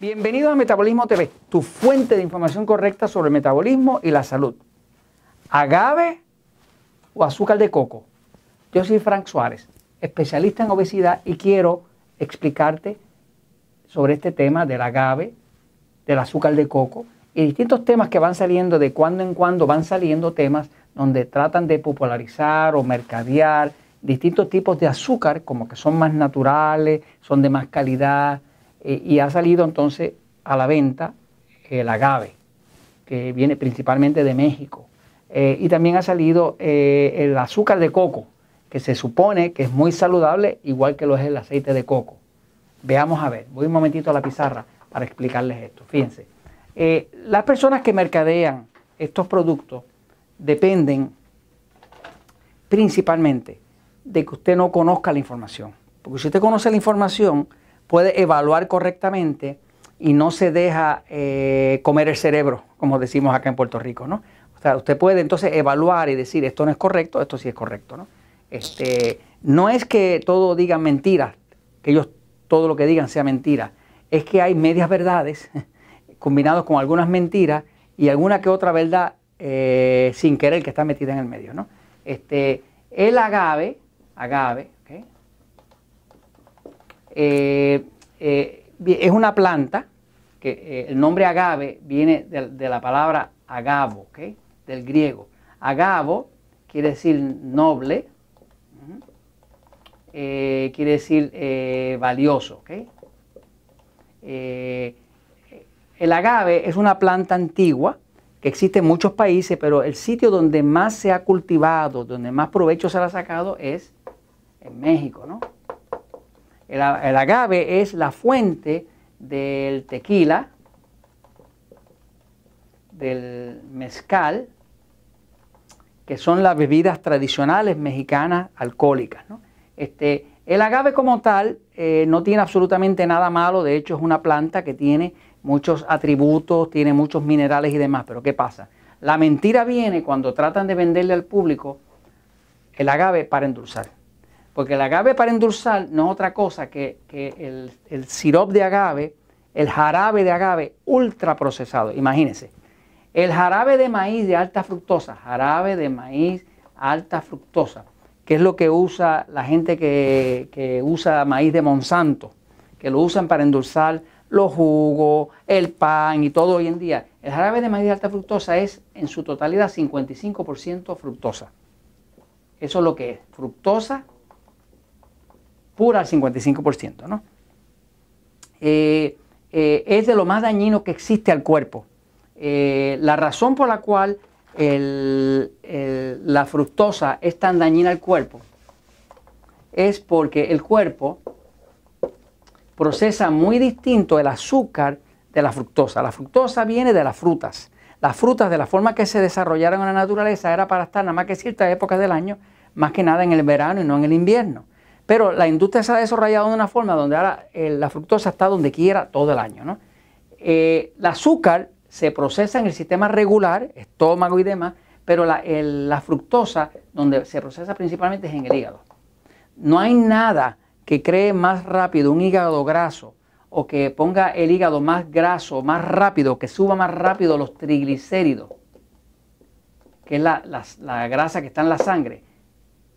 Bienvenido a Metabolismo TV, tu fuente de información correcta sobre el metabolismo y la salud. ¿Agave o azúcar de coco? Yo soy Frank Suárez, especialista en obesidad y quiero explicarte sobre este tema del agave, del azúcar de coco y distintos temas que van saliendo de cuando en cuando van saliendo temas donde tratan de popularizar o mercadear distintos tipos de azúcar como que son más naturales, son de más calidad, eh, y ha salido entonces a la venta el agave, que viene principalmente de México. Eh, y también ha salido eh, el azúcar de coco, que se supone que es muy saludable, igual que lo es el aceite de coco. Veamos a ver, voy un momentito a la pizarra para explicarles esto. Fíjense, las personas que mercadean estos productos dependen principalmente de que usted no conozca la información. Porque si usted conoce la información, puede evaluar correctamente y no se deja eh, comer el cerebro, como decimos acá en Puerto Rico, ¿no? O sea, usted puede entonces evaluar y decir esto no es correcto, esto sí es correcto, ¿no? Este, no es que todo digan mentiras, que ellos todo lo que digan sea mentira, es que hay medias verdades combinadas con algunas mentiras y alguna que otra verdad eh, sin querer que está metida en el medio, ¿no? Este, el agave, agave, eh, eh, es una planta que eh, el nombre agave viene de, la palabra agavo, del griego. Agavo quiere decir noble, quiere decir valioso. el agave es una planta antigua que existe en muchos países, pero el sitio donde más se ha cultivado, donde más provecho se ha sacado es en México, ¿no? El, agave es la fuente del tequila, del mezcal, que son las bebidas tradicionales mexicanas alcohólicas. Este, el agave como tal eh, no tiene absolutamente nada malo, de hecho es una planta que tiene muchos atributos, tiene muchos minerales y demás, pero ¿qué pasa? La mentira viene cuando tratan de venderle al público el agave para endulzar. Porque el agave para endulzar no es otra cosa que, el, el sirop de agave, el jarabe de agave ultra procesado. Imagínense, el jarabe de maíz de alta fructosa, jarabe de maíz alta fructosa, que es lo que usa la gente que, que usa maíz de Monsanto, que lo usan para endulzar los jugos, el pan y todo hoy en día. El jarabe de maíz de alta fructosa es en su totalidad 55% fructosa. Eso es lo que es, fructosa pura al 55%. ¿no? Eh, eh, es de lo más dañino que existe al cuerpo. Eh, la razón por la cual la fructosa es tan dañina al cuerpo es porque el cuerpo procesa muy distinto el azúcar de la fructosa. La fructosa viene de las frutas. Las frutas, de la forma que se desarrollaron en la naturaleza, era para estar nada más que ciertas épocas del año, más que nada en el verano y no en el invierno. Pero la industria se ha desarrollado de una forma donde ahora eh, la fructosa está donde quiera todo el año. ¿no? Eh, el azúcar se procesa en el sistema regular, estómago y demás, pero la, fructosa donde se procesa principalmente es en el hígado. No hay nada que cree más rápido un hígado graso o que ponga el hígado más graso, más rápido, que suba más rápido los triglicéridos, que es la grasa que está en la sangre,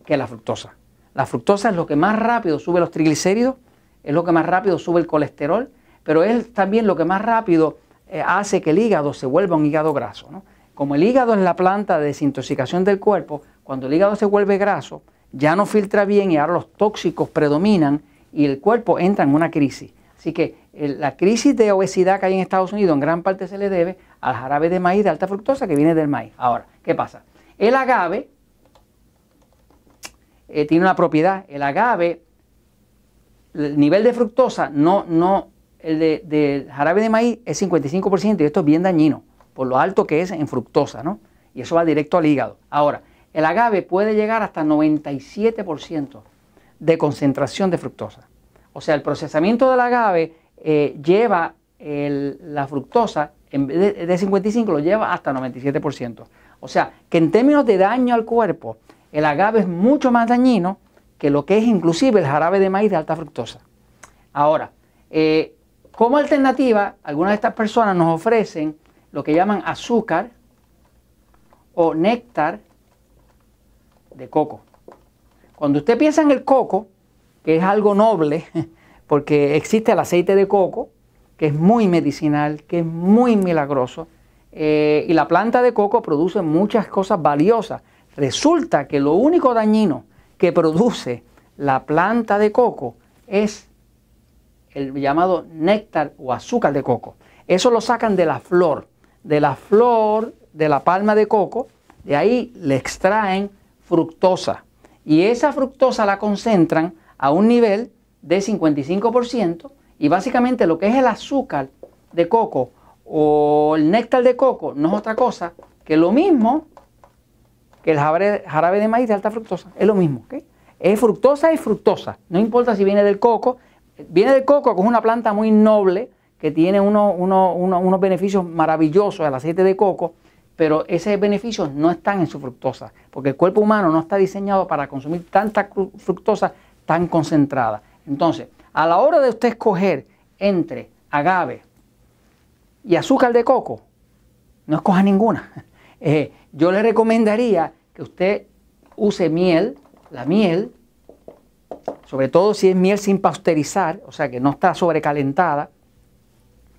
que la fructosa. La fructosa es lo que más rápido sube los triglicéridos, es lo que más rápido sube el colesterol, pero es también lo que más rápido eh, hace que el hígado se vuelva un hígado graso. Como el hígado es la planta de desintoxicación del cuerpo, cuando el hígado se vuelve graso, ya no filtra bien y ahora los tóxicos predominan y el cuerpo entra en una crisis. Así que la crisis de obesidad que hay en Estados Unidos en gran parte se le debe al jarabe de maíz de alta fructosa que viene del maíz. Ahora, ¿qué pasa? El agave eh, tiene una propiedad. El agave, el nivel de fructosa, no, no, el de, jarabe de maíz es 55% y esto es bien dañino, por lo alto que es en fructosa, ¿no? Y eso va directo al hígado. Ahora, el agave puede llegar hasta 97% de concentración de fructosa. O sea, el procesamiento del agave eh, lleva la fructosa, en vez de, de 55, lo lleva hasta 97%. O sea, que en términos de daño al cuerpo, el agave es mucho más dañino que lo que es inclusive el jarabe de maíz de alta fructosa. Ahora, eh, Como alternativa, algunas de estas personas nos ofrecen lo que llaman azúcar o néctar de coco. Cuando usted piensa en el coco, que es algo noble, porque existe el aceite de coco, que es muy medicinal, que es muy milagroso, eh, y la planta de coco produce muchas cosas valiosas. Resulta que lo único dañino que produce la planta de coco es el llamado néctar o azúcar de coco. Eso lo sacan de la flor, de la flor de la palma de coco, de ahí le extraen fructosa. Y esa fructosa la concentran a un nivel de 55% y básicamente lo que es el azúcar de coco o el néctar de coco no es otra cosa que lo mismo que el jarabe, de maíz de alta fructosa. Es lo mismo. Es fructosa y fructosa. No importa si viene del coco. Viene del coco, que es una planta muy noble, que tiene unos beneficios maravillosos, el aceite de coco, pero esos beneficios no están en su fructosa, porque el cuerpo humano no está diseñado para consumir tanta fructosa tan concentrada. Entonces, a la hora de usted escoger entre agave y azúcar de coco, no escoja ninguna. Eh, yo le recomendaría que usted use miel, la miel, sobre todo si es miel sin pasteurizar, o sea que no está sobrecalentada.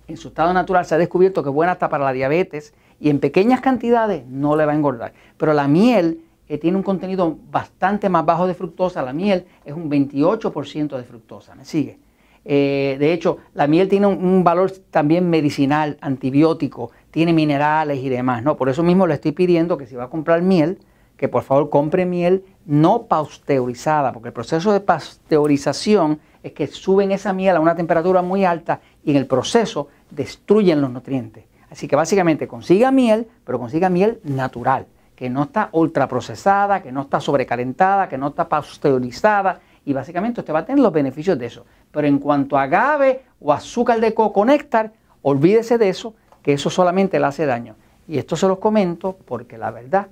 En su estado natural se ha descubierto que es buena hasta para la diabetes y en pequeñas cantidades no le va a engordar. Pero la miel eh, tiene un contenido bastante más bajo de fructosa. La miel es un 28% de fructosa. ¿Me sigue? Eh, de hecho, la miel tiene un, valor también medicinal, antibiótico, tiene minerales y demás, ¿no? Por eso mismo le estoy pidiendo que si va a comprar miel, que por favor compre miel no pasteurizada, porque el proceso de pasteurización es que suben esa miel a una temperatura muy alta y en el proceso destruyen los nutrientes. Así que básicamente consiga miel, pero consiga miel natural, que no está ultraprocesada, que no está sobrecalentada, que no está pasteurizada y básicamente usted va a tener los beneficios de eso. Pero en cuanto a agave o azúcar de coco néctar, olvídese de eso, que eso solamente le hace daño. Y esto se los comento porque la verdad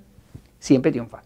siempre triunfa.